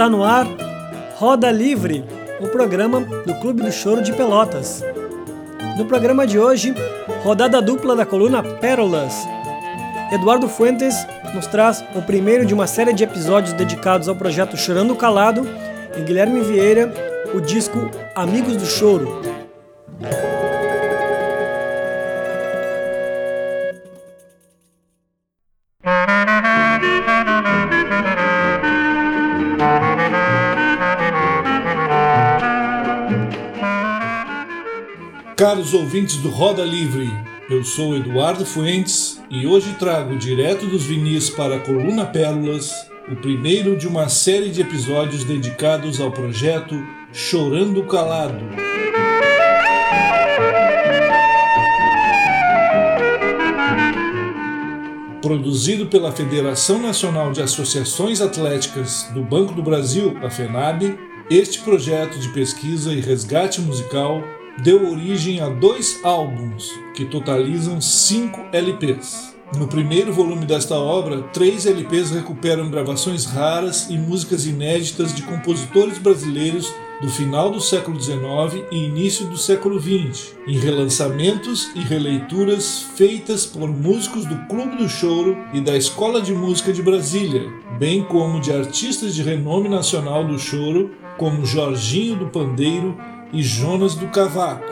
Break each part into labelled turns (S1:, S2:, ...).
S1: Está no ar Roda Livre, o programa do Clube do Choro de Pelotas. No programa de hoje, rodada dupla da coluna Pérolas. Eduardo Fuentes nos traz o primeiro de uma série de episódios dedicados ao projeto Chorando Calado e Guilherme Vieira, o disco Amigos do Choro.
S2: Caros ouvintes do Roda Livre, eu sou Eduardo Fuentes e hoje trago direto dos vinis para a coluna Pérolas o primeiro de uma série de episódios dedicados ao projeto Chorando Calado. Produzido pela Federação Nacional de Associações Atléticas do Banco do Brasil, a FENAB, este projeto de pesquisa e resgate musical deu origem a dois álbuns que totalizam cinco LPs. No primeiro volume desta obra, três LPs recuperam gravações raras e músicas inéditas de compositores brasileiros do final do século XIX e início do século XX, em relançamentos e releituras feitas por músicos do Clube do Choro e da Escola de Música de Brasília, bem como de artistas de renome nacional do choro, como Jorginho do Pandeiro e Jonas do Cavaco.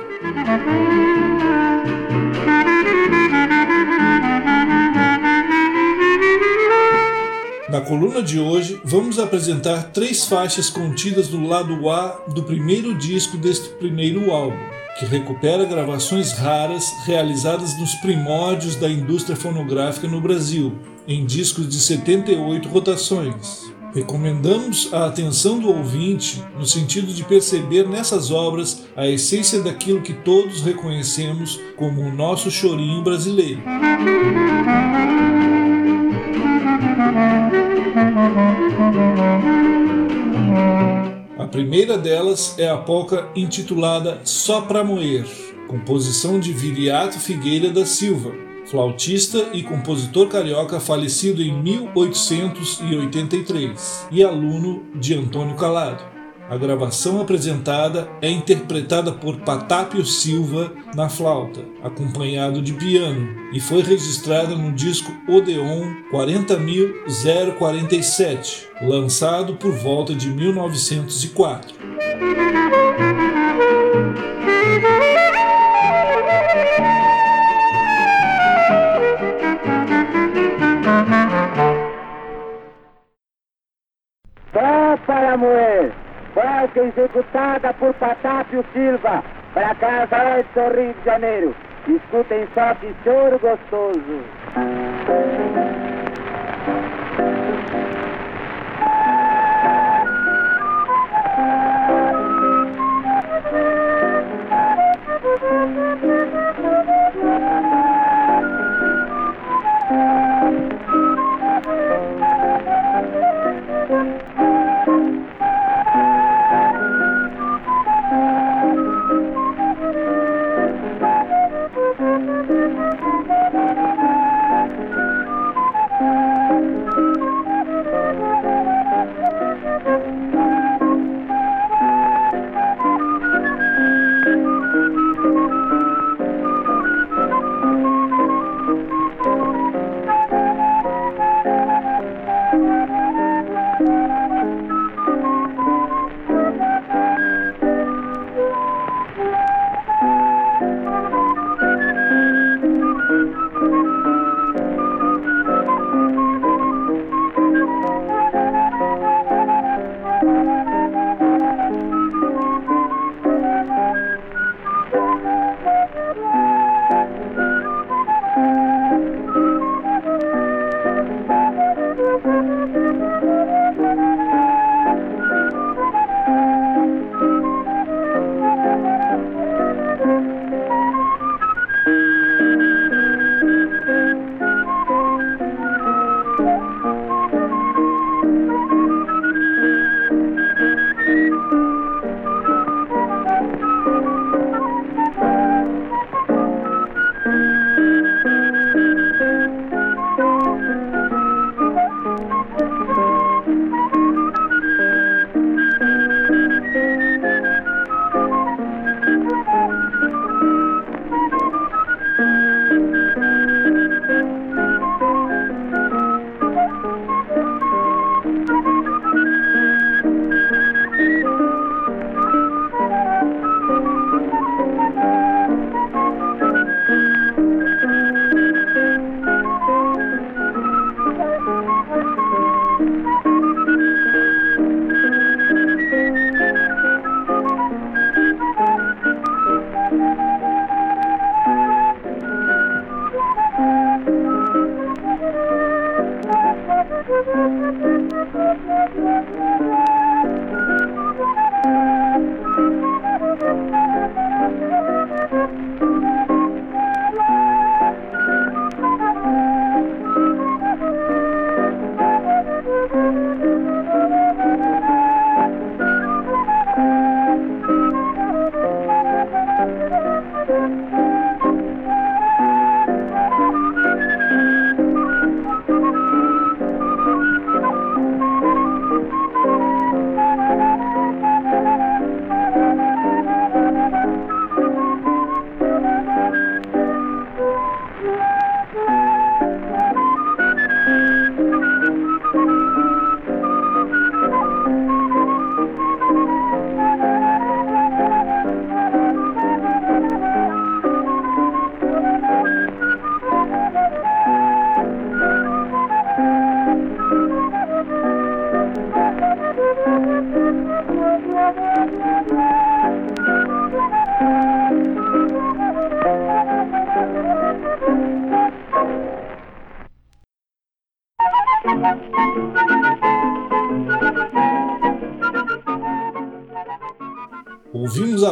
S2: Na coluna de hoje, vamos apresentar três faixas contidas no lado A do primeiro disco deste primeiro álbum, que recupera gravações raras realizadas nos primórdios da indústria fonográfica no Brasil, em discos de 78 rotações. Recomendamos a atenção do ouvinte no sentido de perceber nessas obras a essência daquilo que todos reconhecemos como o nosso chorinho brasileiro. A primeira delas é a polca intitulada Só Pra Moer, composição de Viriato Figueira da Silva, flautista e compositor carioca falecido em 1883 e aluno de Antônio Calado. A gravação apresentada é interpretada por Patápio Silva na flauta, acompanhado de piano, e foi registrada no disco Odeon 40047, lançado por volta de 1904.
S3: Polca executada por Patápio Silva, para Casa do Rio de Janeiro. Escutem só que choro gostoso.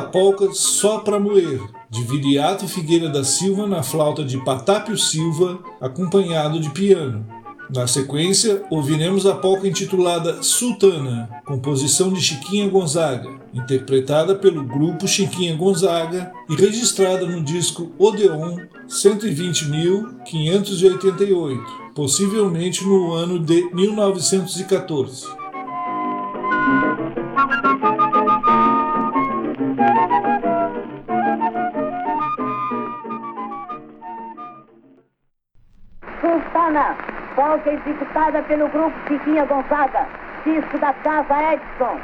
S2: Polca Só Pra Moer, de Viriato Figueira da Silva na flauta de Patápio Silva, acompanhado de piano. Na sequência, ouviremos a polca intitulada Sultana, composição de Chiquinha Gonzaga, interpretada pelo grupo Chiquinha Gonzaga e registrada no disco Odeon 120.588, possivelmente no ano de 1914.
S4: Polca executada pelo grupo Chiquinha Gonzaga, disco da Casa Edson.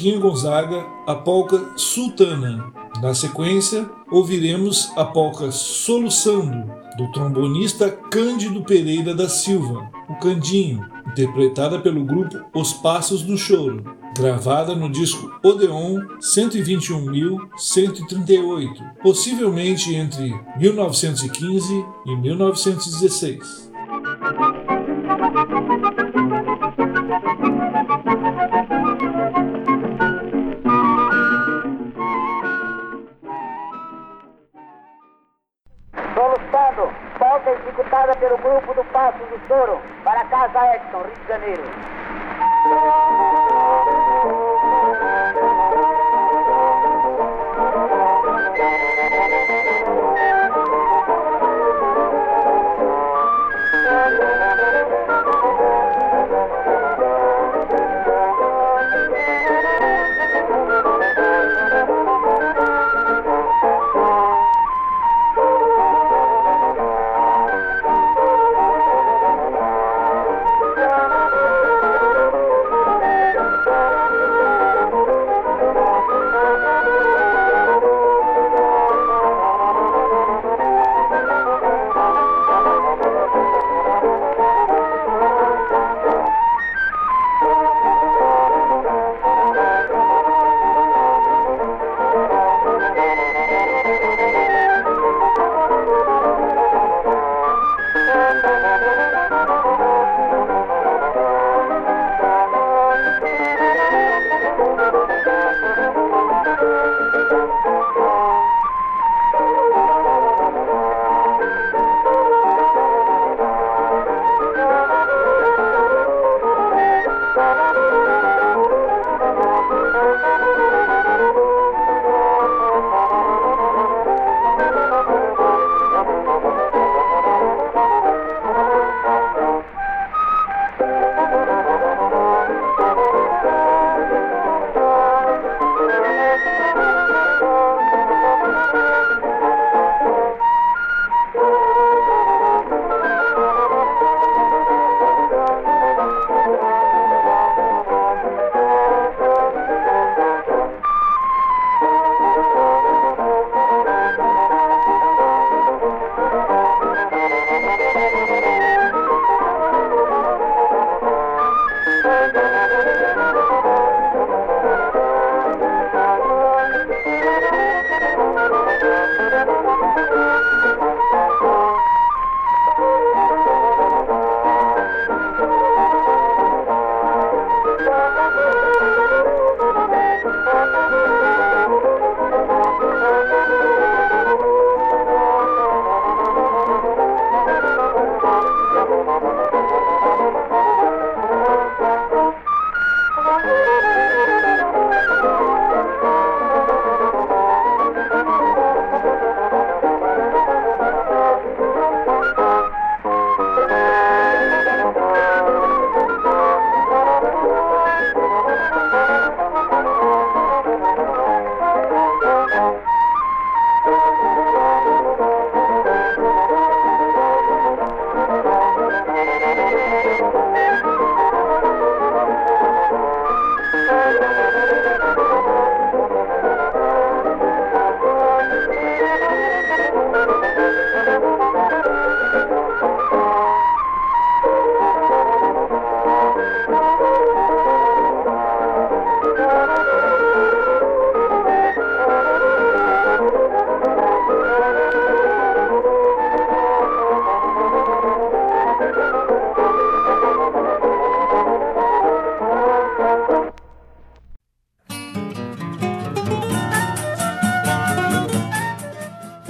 S2: Chiquinho Gonzaga a polca Sultana. Na sequência, ouviremos a polca Soluçando, do trombonista Cândido Pereira da Silva, o Candinho, interpretada pelo grupo Os Passos do Choro, gravada no disco Odeon 121.138, possivelmente entre 1915 e 1916.
S4: Grupo do Passo do Choro para Casa Edson, Rio de Janeiro.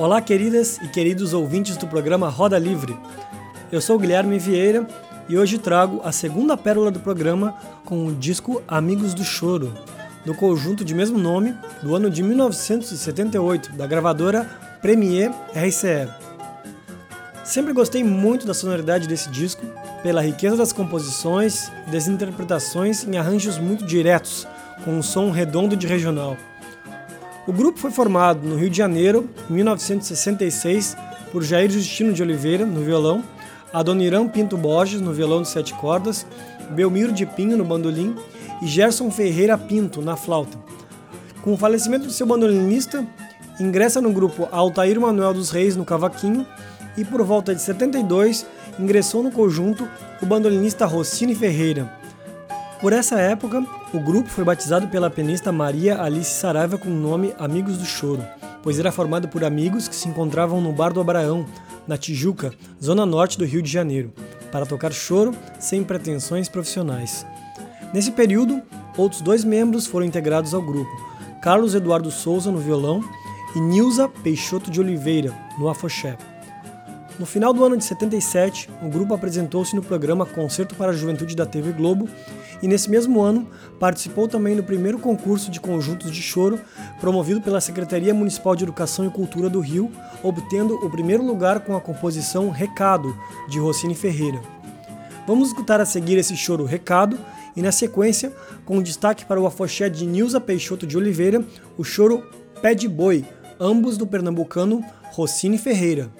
S1: Olá, queridas e queridos ouvintes do programa Roda Livre. Eu sou Guilherme Vieira e hoje trago a segunda pérola do programa com o disco Amigos do Choro, do conjunto de mesmo nome, do ano de 1978, da gravadora Premier RCE. Sempre gostei muito da sonoridade desse disco, pela riqueza das composições e das interpretações em arranjos muito diretos, com um som redondo de regional. O grupo foi formado no Rio de Janeiro, em 1966, por Jair Justino de Oliveira, no violão, Adoniran Pinto Borges, no violão de sete cordas, Belmiro de Pinho no bandolim e Gerson Ferreira Pinto na flauta. Com o falecimento de seu bandolinista, ingressa no grupo Altair Manuel dos Reis no cavaquinho e por volta de 72 ingressou no conjunto o bandolinista Rossini Ferreira. Por essa época, o grupo foi batizado pela pianista Maria Alice Saraiva com o nome Amigos do Choro, pois era formado por amigos que se encontravam no Bar do Abraão, na Tijuca, zona norte do Rio de Janeiro, para tocar choro sem pretensões profissionais. Nesse período, outros dois membros foram integrados ao grupo: Carlos Eduardo Souza no violão e Nilza Peixoto de Oliveira no afoxé. No final do ano de 77, o grupo apresentou-se no programa Concerto para a Juventude da TV Globo e nesse mesmo ano participou também do primeiro concurso de conjuntos de choro promovido pela Secretaria Municipal de Educação e Cultura do Rio, obtendo o primeiro lugar com a composição Recado de Rossini Ferreira. Vamos escutar a seguir esse choro Recado e na sequência, com destaque para o afoxé de Nilza Peixoto de Oliveira, o choro Pé de Boi, ambos do pernambucano Rossini Ferreira.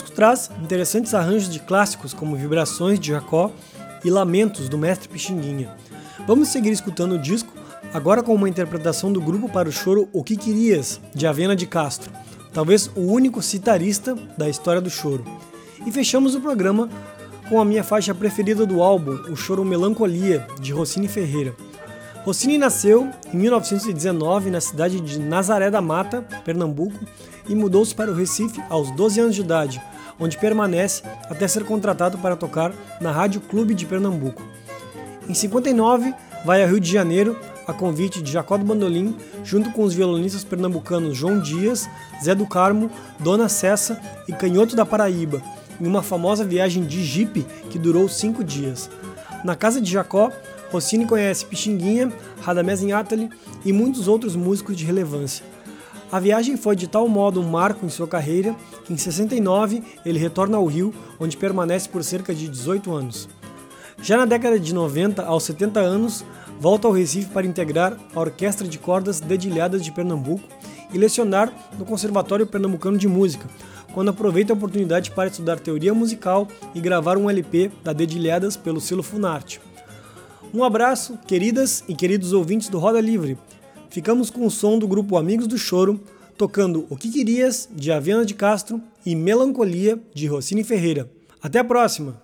S1: Traz interessantes arranjos de clássicos como Vibrações de Jacó e Lamentos do Mestre Pixinguinha. Vamos seguir escutando o disco, agora com uma interpretação do grupo para o choro O Que Querias, de Avena de Castro, talvez o único citarista da história do choro. E fechamos o programa com a minha faixa preferida do álbum, o choro Melancolia, de Rossini Ferreira. Rossini nasceu em 1919 na cidade de Nazaré da Mata, Pernambuco, e mudou-se para o Recife aos 12 anos de idade, onde permanece até ser contratado para tocar na Rádio Clube de Pernambuco. Em 59, vai ao Rio de Janeiro a convite de Jacó do Bandolim, junto com os violonistas pernambucanos João Dias, Zé do Carmo, Dona Cessa e Canhoto da Paraíba, em uma famosa viagem de jipe que durou cinco dias. Na casa de Jacó, Rossini conhece Pixinguinha, Radamés Inátali e muitos outros músicos de relevância. A viagem foi de tal modo um marco em sua carreira que em 69 ele retorna ao Rio, onde permanece por cerca de 18 anos. Já na década de 90, aos 70 anos, volta ao Recife para integrar a Orquestra de Cordas Dedilhadas de Pernambuco e lecionar no Conservatório Pernambucano de Música, quando aproveita a oportunidade para estudar teoria musical e gravar um LP da Dedilhadas pelo selo Funarte. Um abraço, queridas e queridos ouvintes do Roda Livre. Ficamos com o som do grupo Amigos do Choro, tocando O Que Querias, de Avena de Castro, e Melancolia, de Rossini Ferreira. Até a próxima!